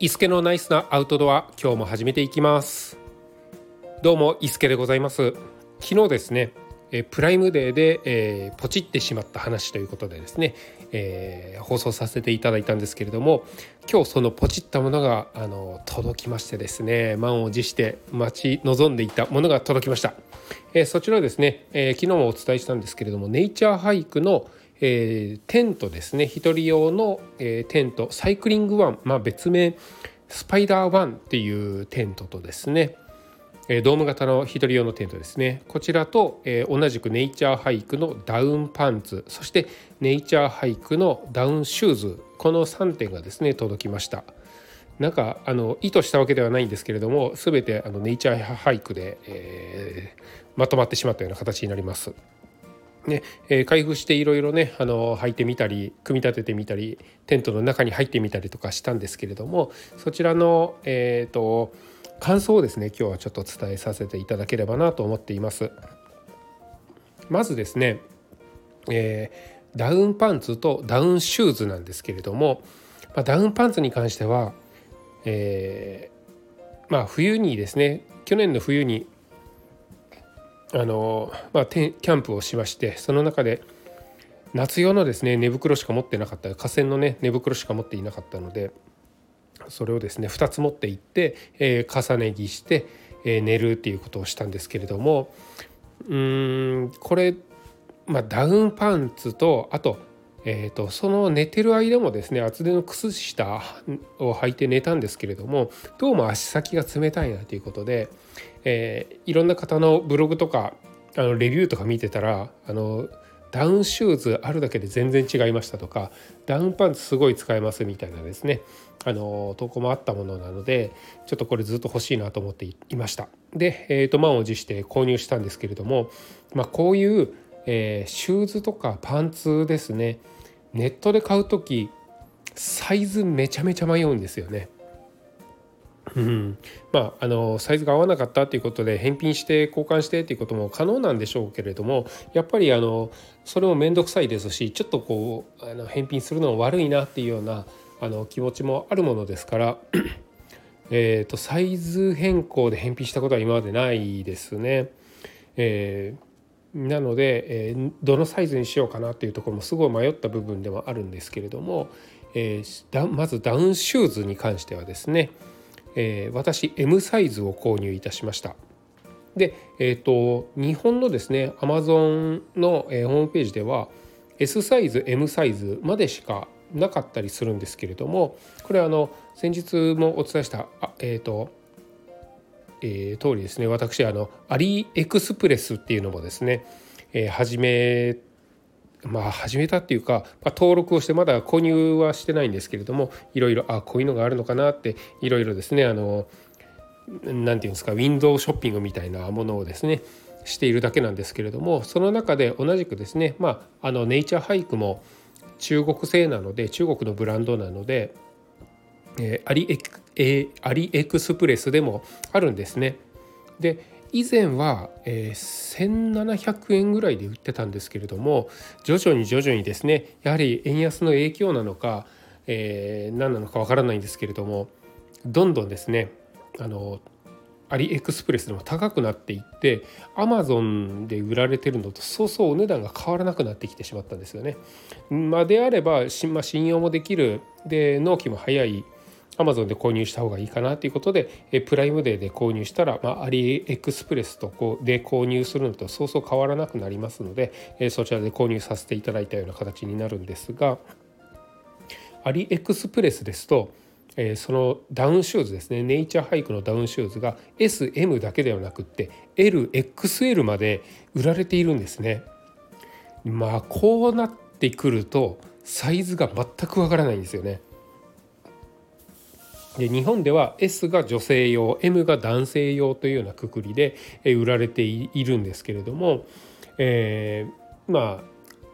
伊助のナイスなアウトドア今日も始めていきます。どうも伊助でございます。昨日ですねえプライムデーで、えー、ポチってしまった話ということでですね、えー、放送させていただいたんですけれども今日そのポチったものがあの届きましてですね満を持して待ち望んでいたものが届きました、えー、そちらですね、え昨日もお伝えしたんですけれどもネイチャーハイクのえー、テントですね。1人用の、えー、テント。サイクリングワン、まあ、別名スパイダーワンっていうテントとですね、えー、ドーム型の1人用のテントですね。こちらと、えー、同じくネイチャーハイクのダウンパンツ。そしてネイチャーハイクのダウンシューズ。この3点がですね届きました。なんかあの意図したわけではないんですけれども全てあのネイチャーハイクで、え、まとまってしまったような形になります。ねえー、開封していろいろねあの履いてみたり組み立ててみたりテントの中に入ってみたりとかしたんですけれどもそちらの、えーと、感想をですね今日はちょっと伝えさせていただければなと思っています。まずですね、えー、ダウンパンツとダウンシューズなんですけれども、まあ、ダウンパンツに関しては、えー、まあ冬にですね去年の冬にあの、まあ、キャンプをしましてその中で夏用のですね寝袋しか持ってなかった河川のね寝袋しか持っていなかったのでそれをですね2つ持っていって、えー、重ね着して、えー、寝るっていうことをしたんですけれどもうんこれ、まあ、ダウンパンツとあとえーと、その寝てる間もですね厚手の靴下を履いて寝たんですけれどもどうも足先が冷たいなということで、えー、いろんな方のブログとかあのレビューとか見てたらあのダウンシューズあるだけで全然違いましたとかダウンパンツすごい使えますみたいなですねあの投稿もあったものなのでちょっとこれずっと欲しいなと思っていましたで、えーと、満を持して購入したんですけれども、まあ、こういう、えー、シューズとかパンツですねネットで買う時サイズめちゃめちゃ迷うんですよね。うん、まああのサイズが合わなかったっていうことで返品して交換してっていうことも可能なんでしょうけれどもやっぱりあのそれも面倒くさいですしちょっとこうあの返品するのも悪いなっていうようなあの気持ちもあるものですから えとサイズ変更で返品したことは今までないですね。えーなので、えー、どのサイズにしようかなっていうところもすごい迷った部分ではあるんですけれども、えー、まずダウンシューズに関してはですね、えー、私 M サイズを購入いたしました。で、えーと、日本のですね Amazon の、えー、ホームページでは S サイズ M サイズまでしかなかったりするんですけれどもこれはあの先日もお伝えしたあ、えーとえー、通りですね私あのアリエクスプレスっていうのもですね、えー、始めまあ始めたっていうか、まあ、登録をしてまだ購入はしてないんですけれどもいろいろあこういうのがあるのかなっていろいろですねあの何て言うんですかウィンドウショッピングみたいなものをですねしているだけなんですけれどもその中で同じくですねまああのネイチャーハイクも中国製なので中国のブランドなのでえー、アリエク、えー、アリエクスプレスでもあるんですね。で以前は、え、1700円ぐらいで売ってたんですけれども徐々に徐々にですねやはり円安の影響なのか、え、何なのかわからないんですけれどもどんどんですねあのアリエクスプレスでも高くなっていってアマゾンで売られてるのとそうそうお値段が変わらなくなってきてしまったんですよね。まあ、であれば、まあ、信用もできるで納期も早いアマゾンで購入した方がいいかなということで、えプライムデーで購入したら、まあ、アリエクスプレスとこうで購入するのとそうそう変わらなくなりますので、えそちらで購入させていただいたような形になるんですがアリエクスプレスですと、えそのダウンシューズですねネイチャーハイクのダウンシューズが SM だけではなくって LXL まで売られているんですね。まあこうなってくるとサイズが全くわからないんですよね。で日本では S が女性用 M が男性用というようなくくりで売られているんですけれども、えー、ま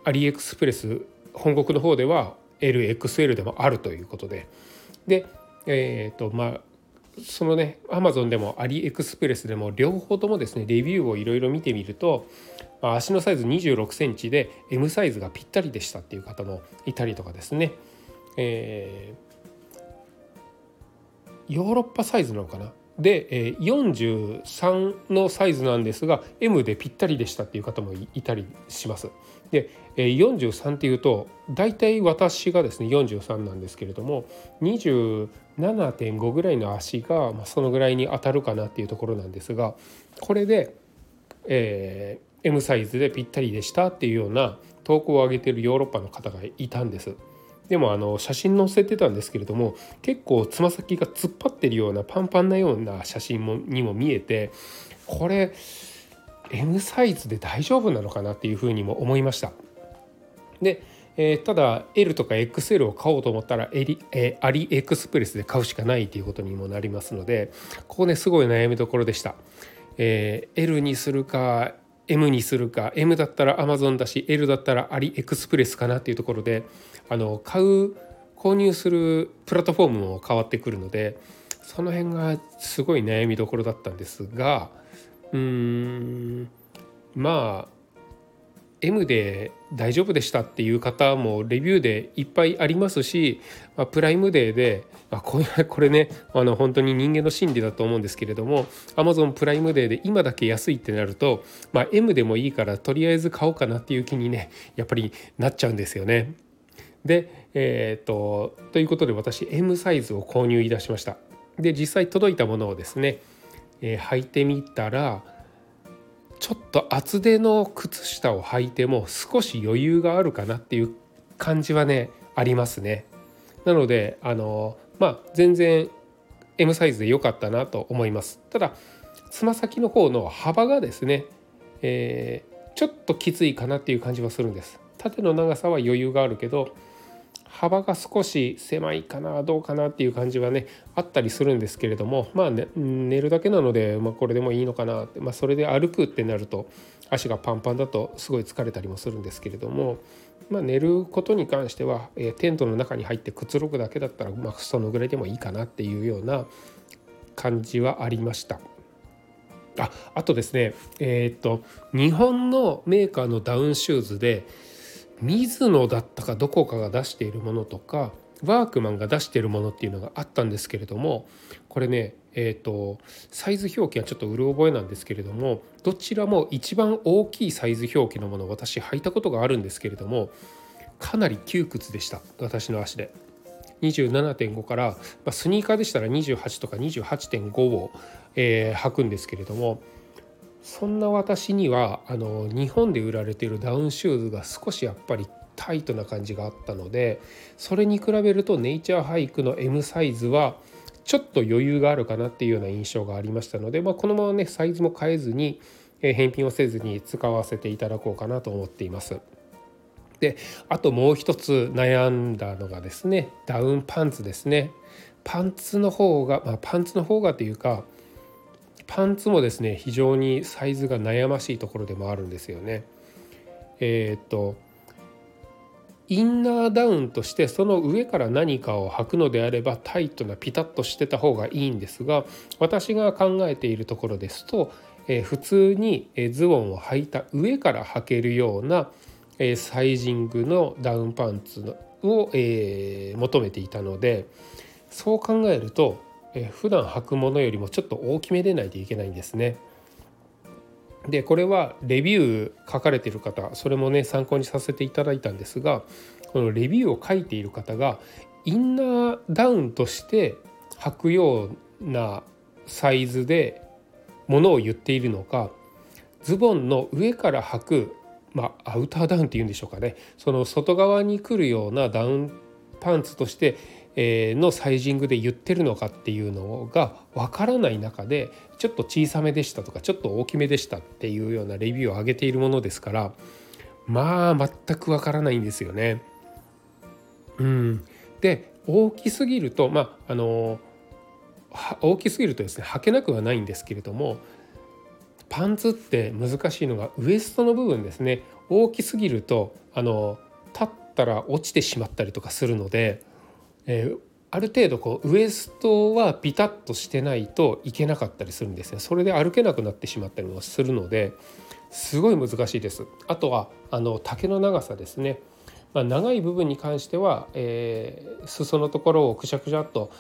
あアリエクスプレス本国の方では LXL でもあるということで。でえ、ー、とまあそのねアマゾンでもアリエクスプレスでも両方ともですねレビューをいろいろ見てみると、足のサイズ2 6センチで M サイズがぴったりでしたっていう方もいたりとかですね、えーヨーロッパサイズなのかな？で、え、43のサイズなんですが M でぴったりでしたっていう方もいたりします。で、え、43っていうと大体私がですね43なんですけれども27.5ぐらいの足が、まあ、そのぐらいに当たるかなっていうところなんですがこれで、えー、M サイズでぴったりでしたっていうような投稿を上げてるヨーロッパの方がいたんです。でもあの写真載せてたんですけれども結構つま先が突っ張ってるようなパンパンなような写真もにも見えてこれ M サイズで大丈夫なのかなっていうふうにも思いました。で、えー、ただ L とか XL を買おうと思ったらエリ、えー、アリエクスプレスで買うしかないということにもなりますのでここねすごい悩みどころでした。えー、L にするか M にするか M だったら Amazon だし L だったらアリエクスプレスかなっていうところであの買う購入するプラットフォームも変わってくるのでその辺がすごい悩みどころだったんですがうーんまあ M で大丈夫でしたっていう方もレビューでいっぱいありますし、まあ、プライムデーで、まあ、これ これねあの本当に人間の心理だと思うんですけれども Amazon プライムデーで今だけ安いってなると、まあ、M でもいいからとりあえず買おうかなっていう気にねやっぱりなっちゃうんですよね。で、えーと、ということで私 M サイズを購入いたしました。で実際届いたものをですね、えー、履いてみたらちょっと厚手の靴下を履いても少し余裕があるかなっていう感じはねありますね。なのであのまあ全然 M サイズで良かったなと思います。ただつま先の方の幅がですね、えー、ちょっときついかなっていう感じはするんです。縦の長さは余裕があるけど幅が少し狭いかなどうかなっていう感じはねあったりするんですけれどもまあ、ね、寝るだけなので、まあ、これでもいいのかなって、まあ、それで歩くってなると足がパンパンだとすごい疲れたりもするんですけれども、まあ、寝ることに関しては、え、テントの中に入ってくつろぐだけだったら、まあ、そのぐらいでもいいかなっていうような感じはありました。ああとですねえー、っと日本のメーカーのダウンシューズで水野だったかどこかが出しているものとかワークマンが出しているものっていうのがあったんですけれどもこれねえーと、サイズ表記はちょっとうる覚えなんですけれどもどちらも一番大きいサイズ表記のもの私履いたことがあるんですけれどもかなり窮屈でした私の足で。27.5から、まあ、スニーカーでしたら28とか28.5を、えー、履くんですけれどもそんな私にはあの日本で売られているダウンシューズが少しやっぱりタイトな感じがあったのでそれに比べるとネイチャーハイクの M サイズはちょっと余裕があるかなっていうような印象がありましたので、まあ、このままねサイズも変えずに返品をせずに使わせていただこうかなと思っています。であともう一つ悩んだのがですねダウンパンツですね。パンツの方が、まあ、パンツの方がというかパンツもですね非常にサイズが悩ましいところでもあるんですよね。えー、っとインナーダウンとしてその上から何かを履くのであればタイトなピタッとしてた方がいいんですが私が考えているところですと、えー、普通にズボンを履いた上から履けるような、えー、サイジングのダウンパンツを、えー、求めていたのでそう考えるとえ普段履くものよりもちょっと大きめでないといけないんですね。でこれはレビュー書かれてる方それもね参考にさせていただいたんですがこのレビューを書いている方がインナーダウンとして履くようなサイズでものを言っているのかズボンの上から履く、まあ、アウターダウンっていうんでしょうかねその外側に来るようなダウンパンツとしてのサイジングで言ってるのかっていうのがわからない中でちょっと小さめでしたとかちょっと大きめでしたっていうようなレビューを上げているものですからまあ全くわからないんですよね。うん、で大きすぎるとまああの大きすぎるとですね履けなくはないんですけれどもパンツって難しいのがウエストの部分ですね大きすぎるとあの立ったら落ちてしまったりとかするのでえー、ある程度こうウエストはピタッとしてないといけなかったりするんですね。それで歩けなくなってしまったりもするのですごい難しいです。あとはあの丈の長さですね、まあ、長い部分に関しては、えー、裾のところをくしゃくしゃっと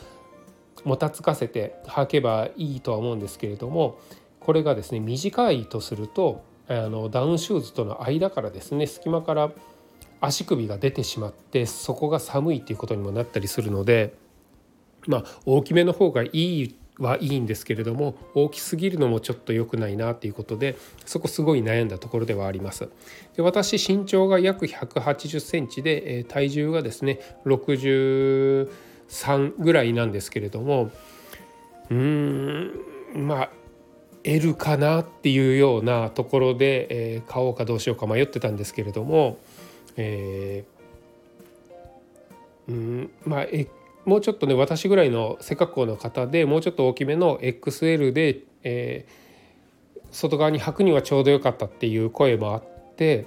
もたつかせて履けばいいとは思うんですけれどもこれがですね短いとするとあのダウンシューズとの間からですね隙間から足首が出てしまってそこが寒いっていうことにもなったりするのでまあ大きめの方がいいはいいんですけれども大きすぎるのもちょっと良くないなっていうことでそこすごい悩んだところではあります。で私身長が約180センチで、えー、体重がですね63ぐらいなんですけれどもうーんまあ L かなっていうようなところで、えー、買おうかどうしようか迷ってたんですけれども、えー、うんまあもうちょっとね私ぐらいの背格好の方でもうちょっと大きめの XL で、えー、外側に履くにはちょうど良かったっていう声もあって、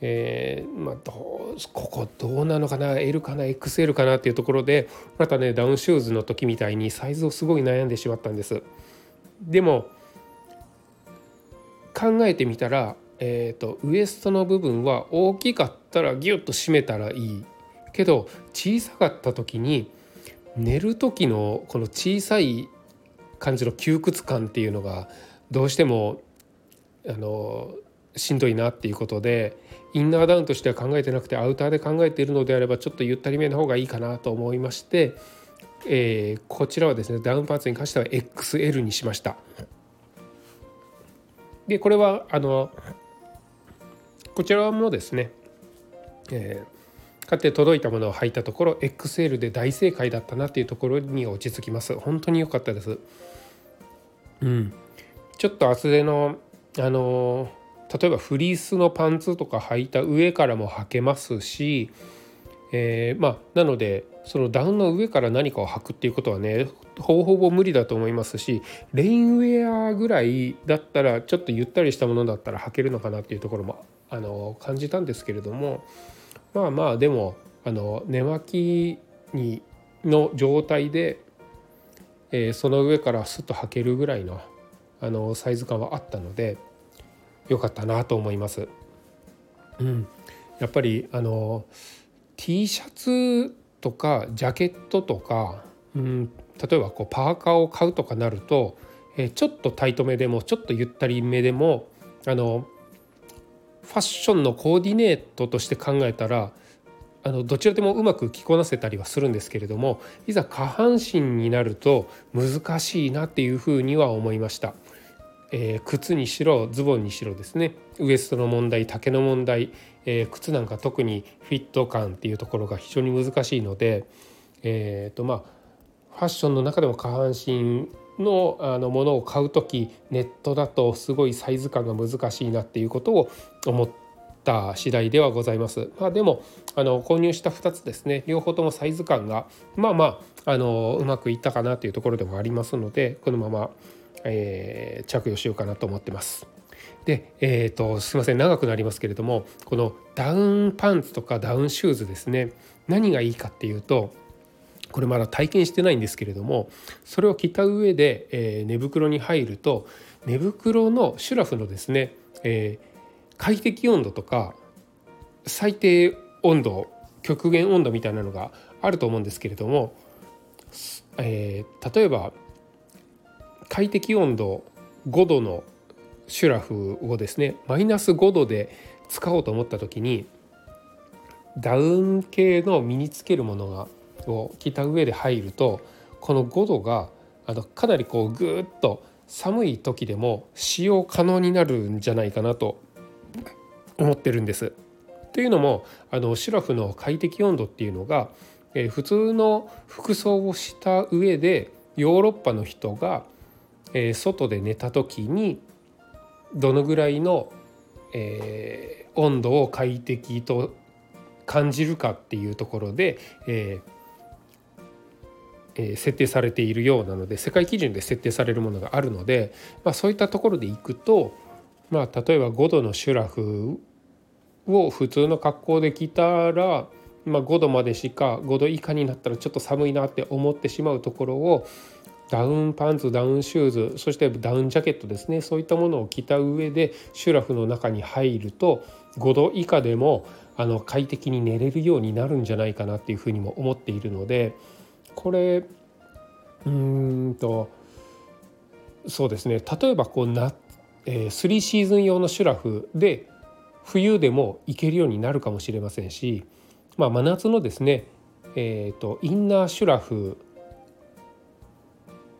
えー、まあどうここどうなのかな L かな XL かなっていうところでまたねダウンシューズの時みたいにサイズをすごい悩んでしまったんです。でも考えてみたら、えーと、ウエストの部分は大きかったらギュッと締めたらいいけど小さかった時に寝る時のこの小さい感じの窮屈感っていうのがどうしてもあのしんどいなっていうことでインナーダウンとしては考えてなくてアウターで考えているのであればちょっとゆったりめの方がいいかなと思いまして、えー、こちらはですねダウンパンツに関しては XL にしました。でこれはあのこちらもですね、えー買って届いたものを履いたところ XL で大正解だったなっていうところに落ち着きます。本当に良かったです。うん。ちょっと厚手のあの例えばフリースのパンツとか履いた上からも履けますし、えー、まあなのでそのダウンの上から何かを履くっていうことはねほぼほぼ無理だと思いますしレインウェアぐらいだったらちょっとゆったりしたものだったら履けるのかなっていうところもあの感じたんですけれどもまあまあでもあの寝巻きにの状態で、えー、その上からスッと履けるぐらいのあのサイズ感はあったので良かったなと思います。うん、やっぱりあの T シャツとかジャケットとか、うん、例えばこうパーカーを買うとかなると、えー、ちょっとタイトめでもちょっとゆったりめでもあのファッションのコーディネートとして考えたらあのどちらでもうまく着こなせたりはするんですけれどもいざ下半身になると難しいなっていうふうには思いました。えー、靴にしろズボンにしろですねウエストの問題丈の問題、えー、靴なんか特にフィット感っていうところが非常に難しいので、えーとまあ、ファッションの中でも下半身のあのものを買う時ネットだとすごいサイズ感が難しいなっていうことを思った次第ではございます。まあ、でもあの購入した2つですね両方ともサイズ感がまあまああのうまくいったかなというところでもありますのでこのまま、えー、着用しようかなと思ってます。で、えーと、すいません長くなりますけれどもこのダウンパンツとかダウンシューズですね何がいいかっていうとこれまだ体験してないんですけれどもそれを着た上で、えー、寝袋に入ると寝袋のシュラフのですね、えー、快適温度とか最低温度極限温度みたいなのがあると思うんですけれども、えー、例えば快適温度5度のシュラフをですねマイナス5度で使おうと思った時にダウン系の身につけるものがを着た上で入るとこの5度があのかなりこうぐーっと寒い時でも使用可能になるんじゃないかなと思ってるんです。というのもあのシュラフの快適温度っていうのが、えー、普通の服装をした上でヨーロッパの人が、えー、外で寝た時にどのぐらいの、えー、温度を快適と感じるかっていうところで、えー、設定されているようなので世界基準で設定されるものがあるので、まあ、そういったところでいくと、まあ、例えば5度のシュラフを普通の格好で着たら、まあ、5度までしか5度以下になったらちょっと寒いなって思ってしまうところをダウンパンツダウンシューズそしてダウンジャケットですねそういったものを着た上でシュラフの中に入ると5度以下でもあの快適に寝れるようになるんじゃないかなっていうふうにも思っているので。これうんとそうですね。例えばこうな、えー、3シーズン用のシュラフで冬でも行けるようになるかもしれませんし、まあ、真夏のですね、えーと、インナーシュラフ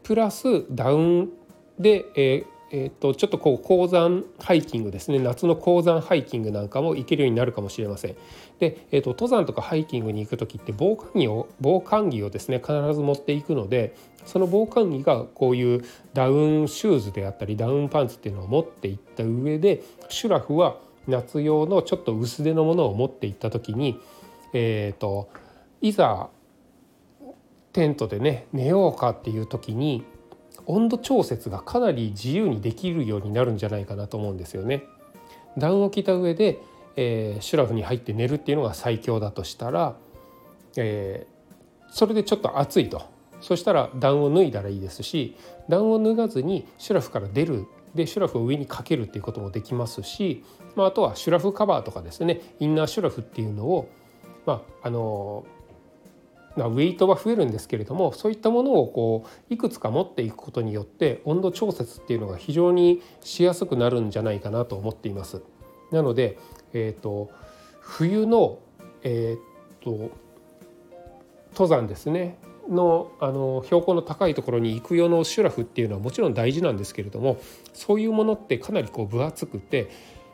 プラスダウンで、えーえーと、ちょっとこう高山ハイキングですね夏の高山ハイキングなんかも行けるようになるかもしれません。で、えーと、登山とかハイキングに行く時って防寒着を防寒着をですね必ず持っていくのでその防寒着がこういうダウンシューズであったりダウンパンツっていうのを持っていった上でシュラフは夏用のちょっと薄手のものを持っていった時に、えーといざテントでね寝ようかっていう時に温度調節がかなり自由にできるようになるんじゃないかなと思うんですよね。ダウンを着た上で、えー、シュラフに入って寝るっていうのが最強だとしたら、えー、それでちょっと暑いと。そしたらダウンを脱いだらいいですしダウンを脱がずにシュラフから出る。でシュラフを上にかけるっていうこともできますし、まあ、あとはシュラフカバーとかですね。インナーシュラフっていうのを、まあ、あのまあ、ウェイトは増えるんですけれどもそういったものをこういくつか持っていくことによって温度調節っていうのが非常にしやすくなるんじゃないかなと思っています。なので、えーと、冬の、えーと、登山ですねのあの標高の高いところに行く用のシュラフっていうのはもちろん大事なんですけれどもそういうものってかなりこう分厚くて、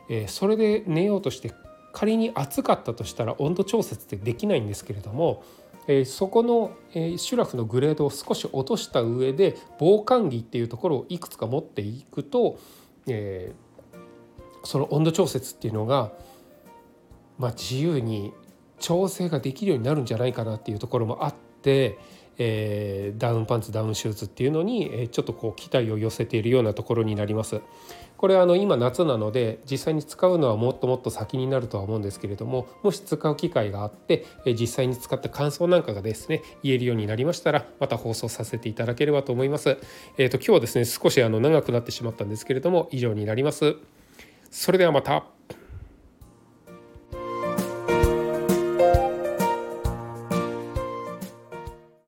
えー、それで寝ようとして仮に暑かったとしたら温度調節ってできないんですけれどもえ、そこの、え、シュラフのグレードを少し落とした上で防寒着っていうところをいくつか持っていくと、え、その温度調節っていうのが、ま、自由に調整ができるようになるんじゃないかなっていうところもあって、えー、ダウンパンツダウンシューズっていうのに、えちょっとこう期待を寄せているようなところになります。これはあの今夏なので実際に使うのはもっともっと先になるとは思うんですけれどももし使う機会があってえ実際に使った感想なんかがですね言えるようになりましたらまた放送させていただければと思います。えー、と今日はですね少しあの長くなってしまったんですけれども以上になります。それではまた。